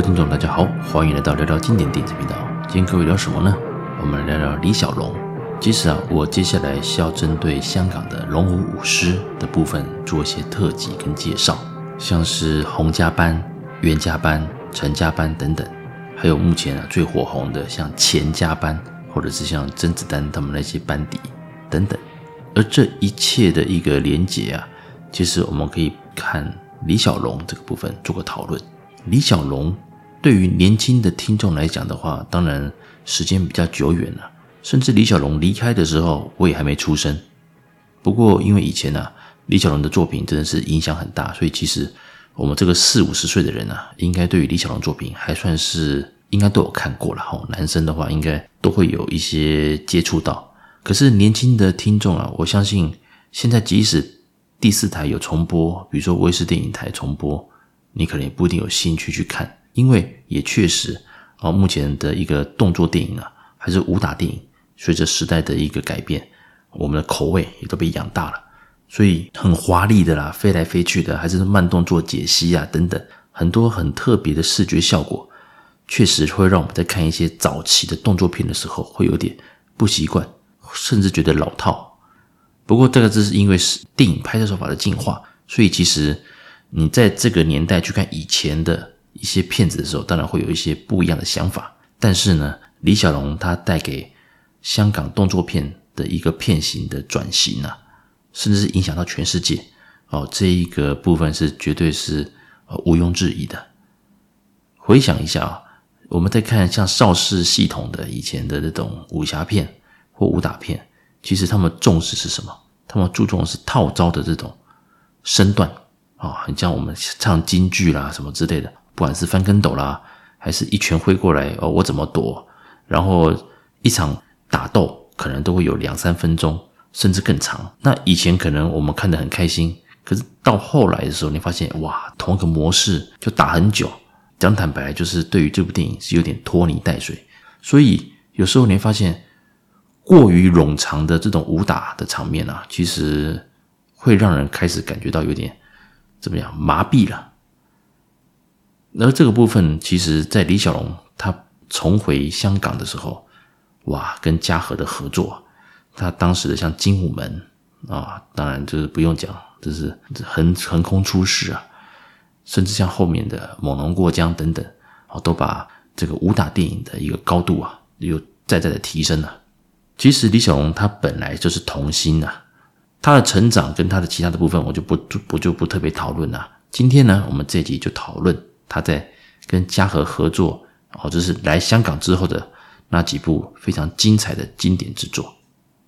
各位听众，大家好，欢迎来到聊聊经典电影频道。今天各位聊什么呢？我们来聊聊李小龙。其实啊，我接下来是要针对香港的龙虎舞狮的部分做一些特辑跟介绍，像是洪家班、袁家班、陈家班等等，还有目前啊最火红的像钱家班，或者是像甄子丹他们那些班底等等。而这一切的一个连结啊，其实我们可以看李小龙这个部分做个讨论。李小龙对于年轻的听众来讲的话，当然时间比较久远了。甚至李小龙离开的时候，我也还没出生。不过，因为以前呢、啊，李小龙的作品真的是影响很大，所以其实我们这个四五十岁的人啊，应该对于李小龙作品还算是应该都有看过了哈。男生的话，应该都会有一些接触到。可是年轻的听众啊，我相信现在即使第四台有重播，比如说卫视电影台重播，你可能也不一定有兴趣去看，因为也确实啊，目前的一个动作电影啊，还是武打电影。随着时代的一个改变，我们的口味也都被养大了，所以很华丽的啦，飞来飞去的，还是慢动作解析啊等等，很多很特别的视觉效果，确实会让我们在看一些早期的动作片的时候，会有点不习惯，甚至觉得老套。不过这个只是因为是电影拍摄手法的进化，所以其实你在这个年代去看以前的一些片子的时候，当然会有一些不一样的想法。但是呢，李小龙他带给香港动作片的一个片型的转型啊，甚至是影响到全世界哦，这一个部分是绝对是呃毋庸置疑的。回想一下啊，我们在看像邵氏系统的以前的这种武侠片或武打片，其实他们重视是什么？他们注重的是套招的这种身段啊，很像我们唱京剧啦什么之类的，不管是翻跟斗啦，还是一拳挥过来哦，我怎么躲？然后一场。打斗可能都会有两三分钟，甚至更长。那以前可能我们看得很开心，可是到后来的时候，你发现哇，同一个模式就打很久。讲坦白，就是对于这部电影是有点拖泥带水。所以有时候你会发现，过于冗长的这种武打的场面啊，其实会让人开始感觉到有点怎么样麻痹了。而这个部分，其实在李小龙他重回香港的时候。哇，跟嘉禾的合作，他当时的像《精武门》啊，当然就是不用讲，这是横横空出世啊，甚至像后面的《猛龙过江》等等，啊，都把这个武打电影的一个高度啊，又再再的提升了。其实李小龙他本来就是童星啊，他的成长跟他的其他的部分，我就不就不就不特别讨论了。今天呢，我们这集就讨论他在跟嘉禾合作，哦，就是来香港之后的。那几部非常精彩的经典之作，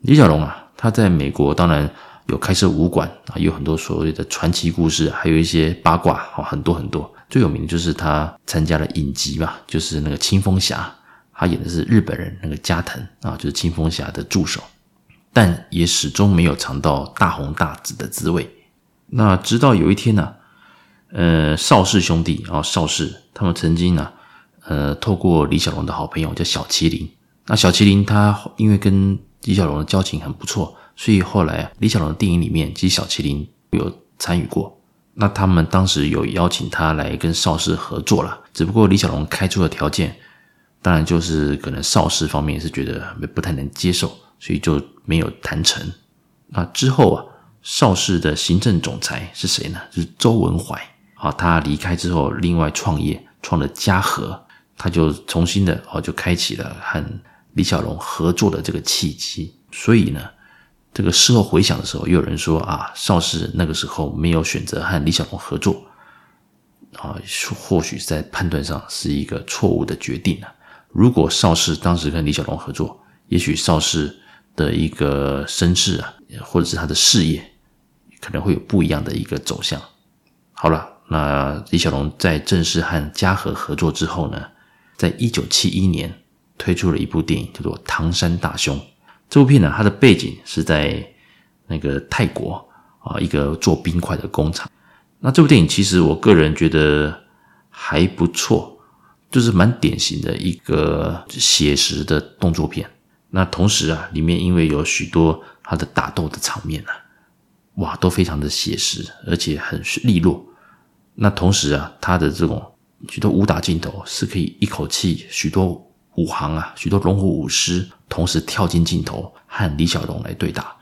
李小龙啊，他在美国当然有开设武馆啊，有很多所谓的传奇故事，还有一些八卦啊，很多很多。最有名的就是他参加了影集嘛，就是那个青蜂侠，他演的是日本人那个加藤啊，就是青蜂侠的助手，但也始终没有尝到大红大紫的滋味。那直到有一天呢、呃，邵氏兄弟啊，邵氏他们曾经呢、呃，透过李小龙的好朋友叫小麒麟，那小麒麟他因为跟李小龙的交情很不错，所以后来，李小龙的电影里面其实小麒麟有参与过。那他们当时有邀请他来跟邵氏合作了，只不过李小龙开出的条件，当然就是可能邵氏方面是觉得不太能接受，所以就没有谈成。那之后啊，邵氏的行政总裁是谁呢？是周文怀他离开之后，另外创业创了嘉禾。他就重新的哦，就开启了和李小龙合作的这个契机。所以呢，这个事后回想的时候，又有人说啊，邵氏那个时候没有选择和李小龙合作啊，或许在判断上是一个错误的决定啊。如果邵氏当时跟李小龙合作，也许邵氏的一个身世啊，或者是他的事业，可能会有不一样的一个走向。好了，那李小龙在正式和嘉禾合作之后呢，在一九七一年推出了一部电影，叫做《唐山大兄》。这部片呢，它的背景是在那个泰国啊，一个做冰块的工厂。那这部电影其实我个人觉得还不错，就是蛮典型的一个写实的动作片。那同时啊，里面因为有许多他的打斗的场面啊，哇，都非常的写实，而且很利落。那同时啊，它的这种许多武打镜头是可以一口气许多武行啊，许多龙虎武师同时跳进镜头和李小龙来对打。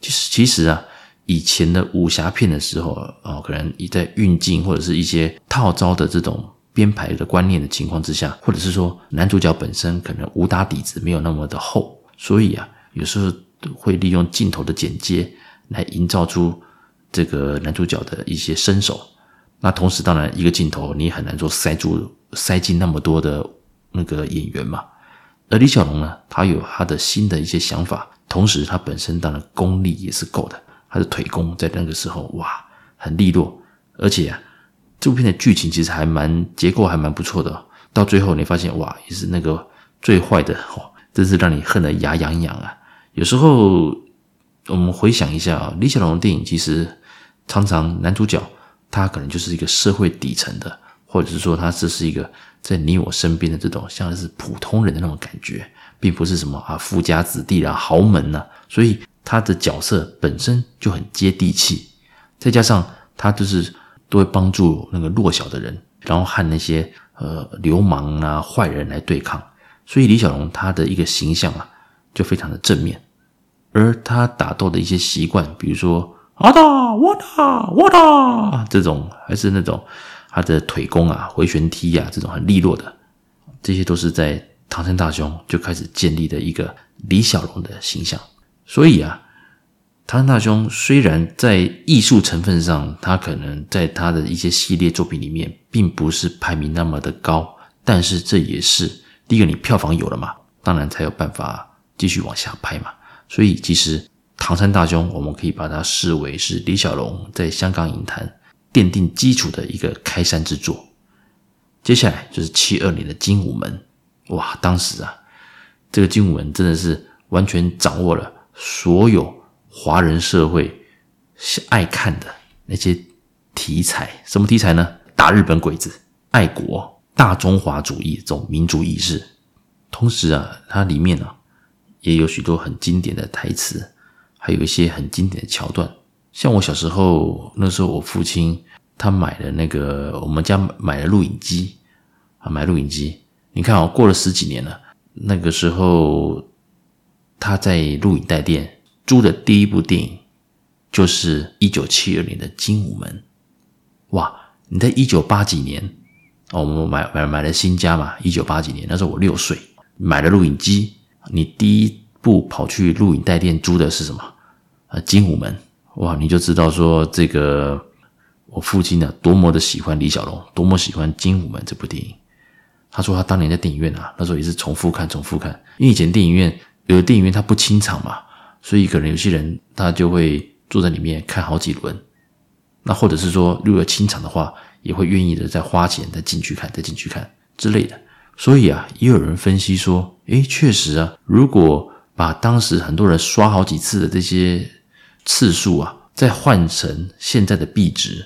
其实，其实啊，以前的武侠片的时候啊，可能你在运镜或者是一些套招的这种编排的观念的情况之下，或者是说男主角本身可能武打底子没有那么的厚，所以啊，有时候会利用镜头的剪接来营造出这个男主角的一些身手。那同时，当然一个镜头你很难说塞住塞进那么多的那个演员嘛。而李小龙呢，他有他的新的一些想法，同时他本身当然功力也是够的，他的腿功在那个时候哇很利落，而且啊这部片的剧情其实还蛮结构还蛮不错的。到最后你发现哇也是那个最坏的哦，真是让你恨得牙痒痒啊。有时候我们回想一下啊，李小龙的电影其实常常男主角。他可能就是一个社会底层的，或者是说他这是一个在你我身边的这种像是普通人的那种感觉，并不是什么啊富家子弟啊豪门呐、所以他的角色本身就很接地气，再加上他就是都会帮助那个弱小的人，然后和那些呃流氓啊坏人来对抗，所以李小龙他的一个形象啊就非常的正面，而他打斗的一些习惯，比如说。啊哒，我哒，我哒，这种还是那种他的腿功啊，回旋踢啊，这种很利落的，这些都是在唐山大兄就开始建立的一个李小龙的形象。所以啊，唐山大兄虽然在艺术成分上，他可能在他的一些系列作品里面并不是排名那么的高，但是这也是第一个，你票房有了嘛，当然才有办法继续往下拍嘛。所以其实。唐山大兄，我们可以把它视为是李小龙在香港影坛奠定基础的一个开山之作。接下来就是七二年的《精武门》，哇，当时啊，这个《精武门》真的是完全掌握了所有华人社会爱看的那些题材。什么题材呢？打日本鬼子、爱国、大中华主义这种民族意识。同时啊，它里面啊也有许多很经典的台词。还有一些很经典的桥段，像我小时候那时候，我父亲他买了那个我们家买了录影机啊，买录影机。你看哦，过了十几年了，那个时候他在录影带店租的第一部电影就是一九七二年的《精武门》。哇，你在一九八几年哦，我们买买买了新家嘛，一九八几年那时候我六岁，买了录影机，你第一部跑去录影带店租的是什么？啊，精武门哇，你就知道说这个我父亲呢多么的喜欢李小龙，多么喜欢精武门这部电影。他说他当年在电影院啊，那时候也是重复看，重复看。因为以前电影院有的电影院它不清场嘛，所以可能有些人他就会坐在里面看好几轮。那或者是说，如果清场的话，也会愿意的再花钱再进去看，再进去看之类的。所以啊，也有人分析说，诶，确实啊，如果把当时很多人刷好几次的这些。次数啊，再换成现在的币值，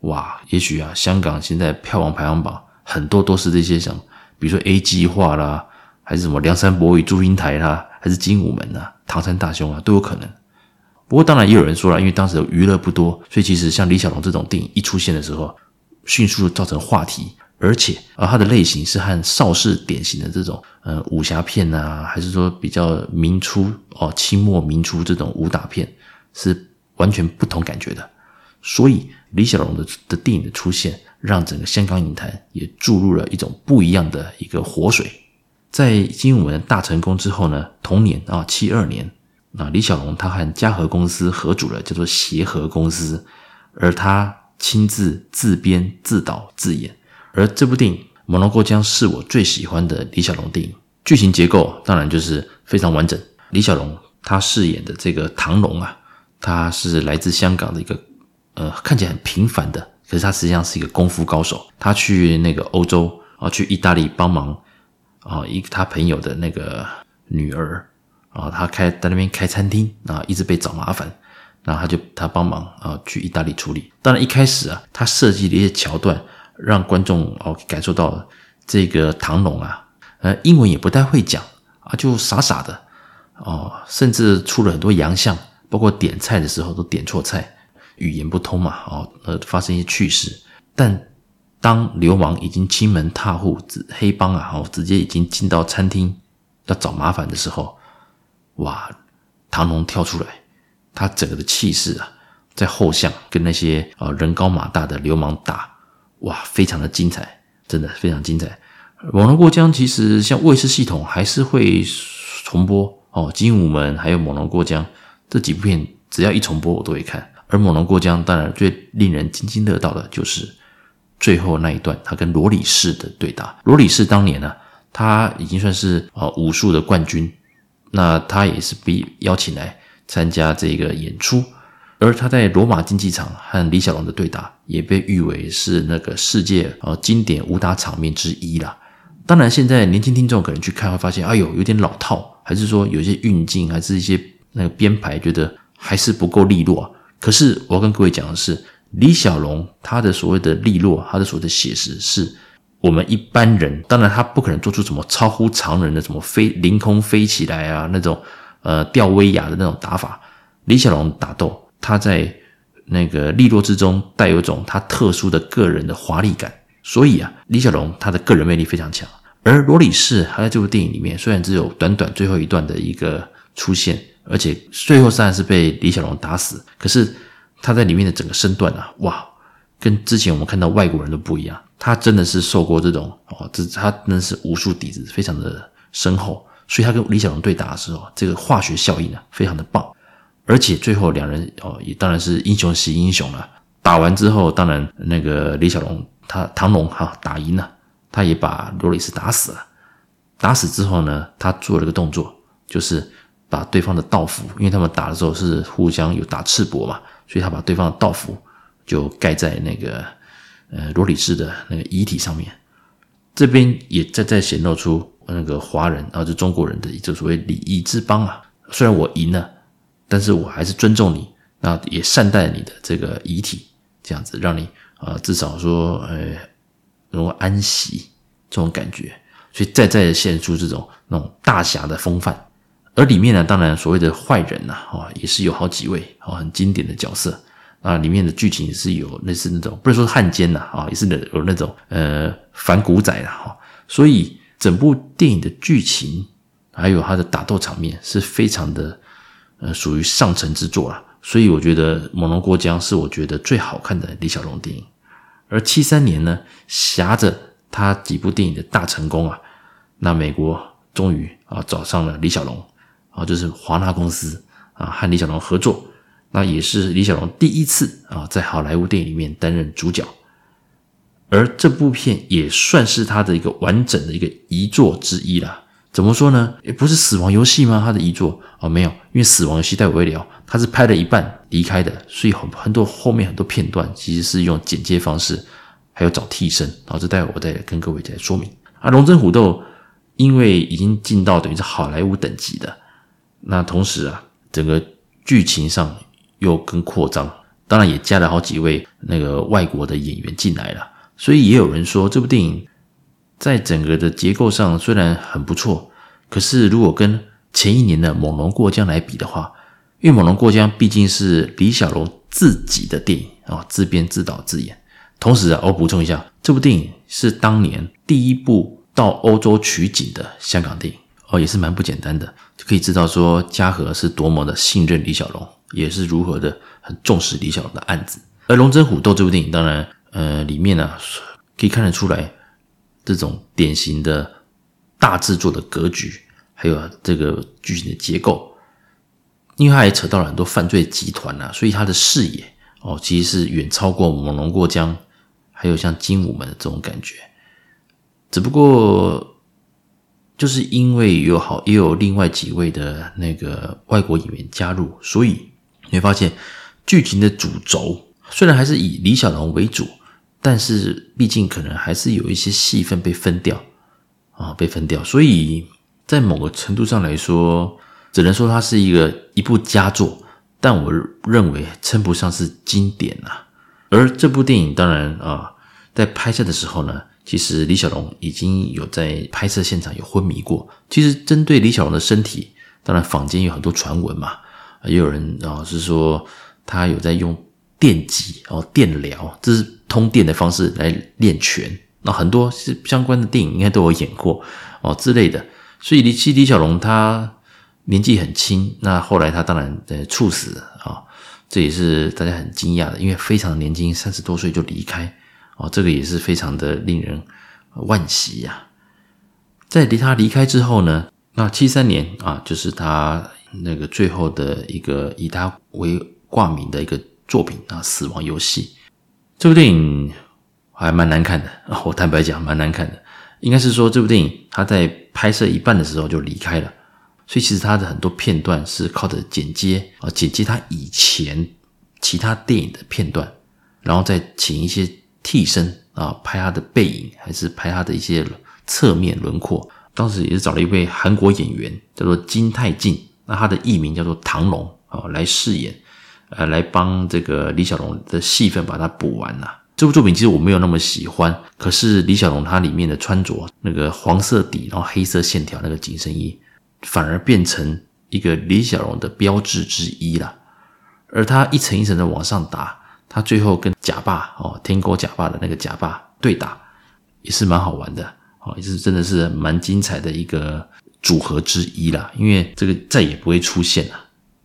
哇，也许啊，香港现在票房排行榜很多都是这些像，比如说 A 计划啦，还是什么梁山伯与祝英台啦，还是精武门呐、唐山大兄啊，都有可能。不过当然也有人说了，因为当时的娱乐不多，所以其实像李小龙这种电影一出现的时候，迅速造成话题，而且啊，它的类型是和邵氏典型的这种呃武侠片啊，还是说比较明初哦清末明初这种武打片。是完全不同感觉的，所以李小龙的的电影的出现，让整个香港影坛也注入了一种不一样的一个活水。在精武门大成功之后呢，同年啊七二年，啊李小龙他和嘉禾公司合组了叫做协和公司，而他亲自自编自导自演，而这部电影《猛龙过江》是我最喜欢的李小龙电影。剧情结构当然就是非常完整，李小龙他饰演的这个唐龙啊。他是来自香港的一个，呃，看起来很平凡的，可是他实际上是一个功夫高手。他去那个欧洲啊，去意大利帮忙啊，一他朋友的那个女儿啊，他开在那边开餐厅啊，一直被找麻烦，然后他就他帮忙啊，去意大利处理。当然一开始啊，他设计的一些桥段，让观众哦感受到这个唐龙啊，呃，英文也不太会讲啊，就傻傻的哦，甚至出了很多洋相。包括点菜的时候都点错菜，语言不通嘛，哦，呃，发生一些趣事。但当流氓已经侵门踏户，黑帮啊，哦，直接已经进到餐厅要找麻烦的时候，哇，唐龙跳出来，他整个的气势啊，在后巷跟那些啊人高马大的流氓打，哇，非常的精彩，真的非常精彩。猛龙过江其实像卫视系统还是会重播哦，精武门还有猛龙过江这几部片，只要一重播我都会看。而猛龙过江当然最令人津津乐道的就是。最后那一段，他跟罗里士的对打。罗里士当年呢、他已经算是啊武术的冠军，那他也是被邀请来参加这个演出。而他在罗马竞技场和李小龙的对打，也被誉为是那个世界啊经典武打场面之一啦。当然，现在年轻听众可能去看会发现，哎呦，有点老套，还是说有些运镜，还是一些那个编排，觉得还是不够利落、可是我要跟各位讲的是。李小龙他的所谓的利落，他的所谓的写实，是我们一般人当然他不可能做出什么超乎常人的什么飞凌空飞起来啊那种呃吊威亚的那种打法。李小龙打斗，他在那个利落之中带有一种他特殊的个人的华丽感，所以啊，李小龙他的个人魅力非常强。而罗里士他在这部电影里面虽然只有短短最后一段的一个出现，而且最后虽然是被李小龙打死，可是。他在里面的整个身段啊，哇，跟之前我们看到外国人都不一样。他真的是受过这种哦，这他真的是武术底子非常的深厚，所以他跟李小龙对打的时候，这个化学效应呢非常的棒。而且最后两人哦，也当然是英雄惜英雄了。打完之后，当然那个李小龙他唐龙哈打赢了，他也把罗里士打死了。打死之后呢，他做了个动作，就是把对方的道服，因为他们打的时候是互相有打赤膊嘛。所以他把对方的道服就盖在那个呃罗里士的那个遗体上面，这边也在在显露出那个华人啊，就中国人的这所谓礼仪之邦啊。虽然我赢了，但是我还是尊重你，那也善待你的这个遗体，这样子让你啊至少说呃能够安息这种感觉。所以再再现出这种那种大侠的风范。而里面呢，当然所谓的坏人呐，啊，也是有好几位啊，很经典的角色啊。里面的剧情是有类似那种，不是说是汉奸呐，啊，也是有那种呃反骨仔啦，哈。所以整部电影的剧情还有它的打斗场面是非常的呃属于上乘之作啦。所以我觉得《猛龙过江》是我觉得最好看的李小龙电影。而七三年呢，挟着他几部电影的大成功啊，那美国终于啊找上了李小龙。啊，就是华纳公司啊，和李小龙合作，那也是李小龙第一次啊，在好莱坞电影里面担任主角，而这部片也算是他的一个完整的一个遗作之一啦。怎么说呢？也不是死亡游戏吗？他的遗作哦，没有，因为死亡游戏待会聊，他是拍了一半离开的，所以很很多后面很多片段其实是用剪接方式，还有找替身，然后这待会我再跟各位再说明。啊，龙争虎斗，因为已经进到等于是好莱坞等级的。那同时啊，整个剧情上又更扩张，当然也加了好几位那个外国的演员进来了，所以也有人说这部电影在整个的结构上虽然很不错，可是如果跟前一年的《猛龙过江》来比的话，因为《猛龙过江》毕竟是李小龙自己的电影啊，自编自导自演。同时啊，我补充一下，这部电影是当年第一部到欧洲取景的香港电影。哦，也是蛮不简单的，就可以知道说嘉禾是多么的信任李小龙，也是如何的很重视李小龙的案子。而《龙争虎斗》这部电影，当然，呃，里面呢、可以看得出来这种典型的大制作的格局，还有这个剧情的结构，因为它也扯到了很多犯罪集团啊，所以它的视野哦，其实是远超过《猛龙过江》，还有像《精武门》的这种感觉，只不过。就是因为有好也有另外几位的那个外国演员加入，所以你会发现剧情的主轴虽然还是以李小龙为主，但是毕竟可能还是有一些戏份被分掉啊，被分掉。所以在某个程度上来说，只能说它是一个一部佳作，但我认为称不上是经典啊。而这部电影当然啊，在拍摄的时候呢。其实李小龙已经有在拍摄现场有昏迷过。其实针对李小龙的身体，当然坊间有很多传闻嘛，也有人啊是说他有在用电击哦电疗，这是通电的方式来练拳。那很多是相关的电影应该都有演过哦之类的。所以李其李小龙他年纪很轻，那后来他当然呃猝死啊，这也是大家很惊讶的，因为非常年轻，三十多岁就离开哦，这个也是非常的令人惋惜呀。在离他离开之后呢，那七三年啊，就是他那个最后的一个以他为挂名的一个作品啊，《死亡游戏》这部电影还蛮难看的，我坦白讲蛮难看的。应该是说这部电影他在拍摄一半的时候就离开了，所以其实他的很多片段是靠着剪接啊，剪接他以前其他电影的片段，然后再请一些替身啊拍他的背影，还是拍他的一些侧面轮廓。当时也是找了一位韩国演员叫做金泰进，那他的艺名叫做唐龙啊来饰演，呃，来帮这个李小龙的戏份把它补完了。这部作品其实我没有那么喜欢，可是李小龙他里面的穿着那个黄色底，然后黑色线条那个紧身衣，反而变成一个李小龙的标志之一了。而他一层一层的往上打，他最后跟假霸哦，天狗假霸的那个假霸对打，也是蛮好玩的哦，也是真的是蛮精彩的一个组合之一啦。因为这个再也不会出现了。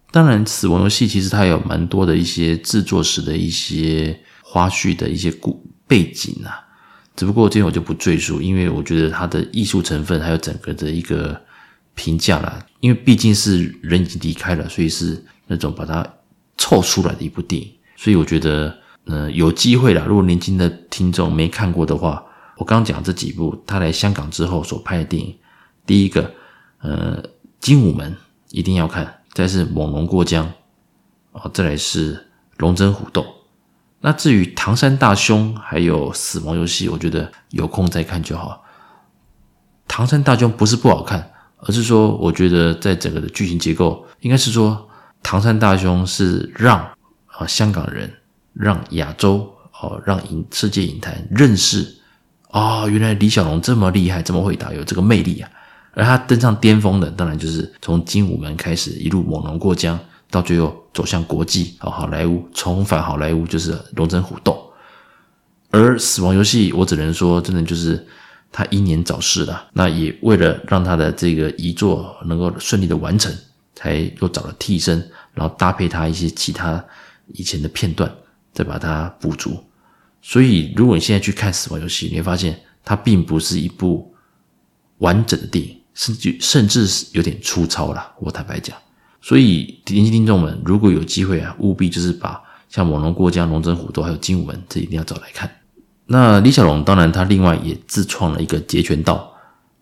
当然，死亡游戏其实它有蛮多的一些制作时的一些。花絮的一些故背景啊，只不过这边我就不赘述，因为我觉得它的艺术成分还有整个的一个评价啦，因为毕竟是人已经离开了，所以是那种把它凑出来的一部电影，所以我觉得，呃，有机会啦，如果年轻的听众没看过的话，我刚刚讲这几部他来香港之后所拍的电影，第一个，呃，《精武门》一定要看，再是《猛龙过江》，哦，再来是《龙争虎斗》。那至于唐山大兄还有死亡游戏，我觉得有空再看就好。唐山大兄不是不好看，而是说我觉得在整个的剧情结构，应该是说唐山大兄是让啊香港人、让亚洲哦、让影世界影坛认识啊、原来李小龙这么厉害，这么会打，有这个魅力啊。而他登上巅峰的，当然就是从精武门开始，一路猛龙过江。到最后走向国际，好好莱坞重返好莱坞就是龙争虎斗，而死亡游戏我只能说真的就是他英年早逝了。那也为了让他的这个遗作能够顺利的完成，才又找了替身，然后搭配他一些其他以前的片段，再把它补足。所以如果你现在去看死亡游戏，你会发现它并不是一部完整的电影，甚至甚至是有点粗糙了。我坦白讲。所以，年轻听众们，如果有机会啊，务必就是把像《猛龙过江》《龙争虎斗》还有《精武门》，这一定要找来看。那李小龙当然他另外也自创了一个截拳道，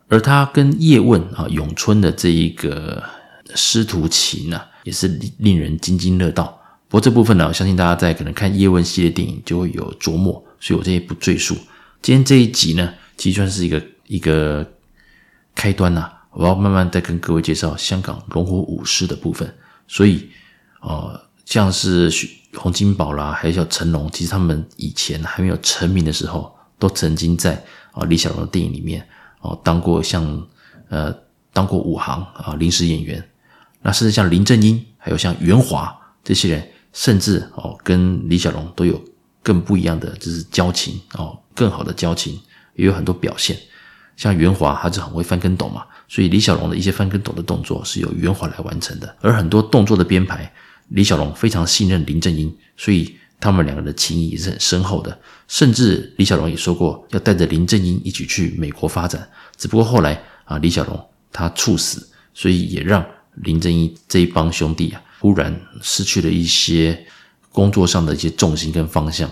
而他跟叶问啊、咏春的这一个师徒情呢，也是令人津津乐道。不过这部分呢，我相信大家在可能看叶问系列电影就会有琢磨，所以我这些不赘述。今天这一集呢，其实算是一个一个开端呐、我要慢慢再跟各位介绍香港龙虎武师的部分，所以，呃，像是洪金宝啦，还有像成龙，其实他们以前还没有成名的时候，都曾经在啊李小龙的电影里面哦当过像呃当过武行啊临时演员，那甚至像林正英，还有像袁华这些人，甚至哦跟李小龙都有更不一样的就是交情哦，更好的交情，也有很多表现。像袁华，他就很会翻跟斗嘛，所以李小龙的一些翻跟斗的动作是由袁华来完成的。而很多动作的编排，李小龙非常信任林正英，所以他们两个的情谊也是很深厚的。甚至李小龙也说过要带着林正英一起去美国发展，只不过后来啊，李小龙他猝死，所以也让林正英这一帮兄弟啊，忽然失去了一些工作上的一些重心跟方向。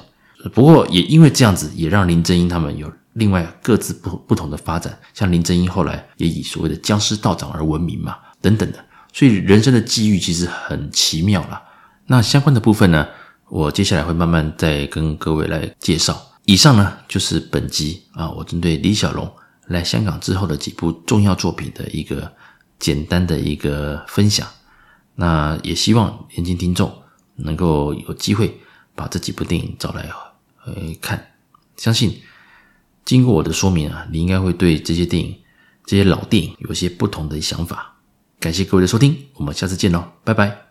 不过也因为这样子，也让林正英他们有。另外各自不不同的发展，像林正英后来也以所谓的僵尸道长而闻名嘛，等等的，所以人生的际遇其实很奇妙啦。那相关的部分呢，我接下来会慢慢再跟各位来介绍。以上呢就是本集啊，我针对李小龙来香港之后的几部重要作品的一个简单的一个分享。那也希望年轻听众能够有机会把这几部电影找来呃看，相信。经过我的说明啊，你应该会对这些电影、这些老电影有些不同的想法。感谢各位的收听，我们下次见喽，拜拜。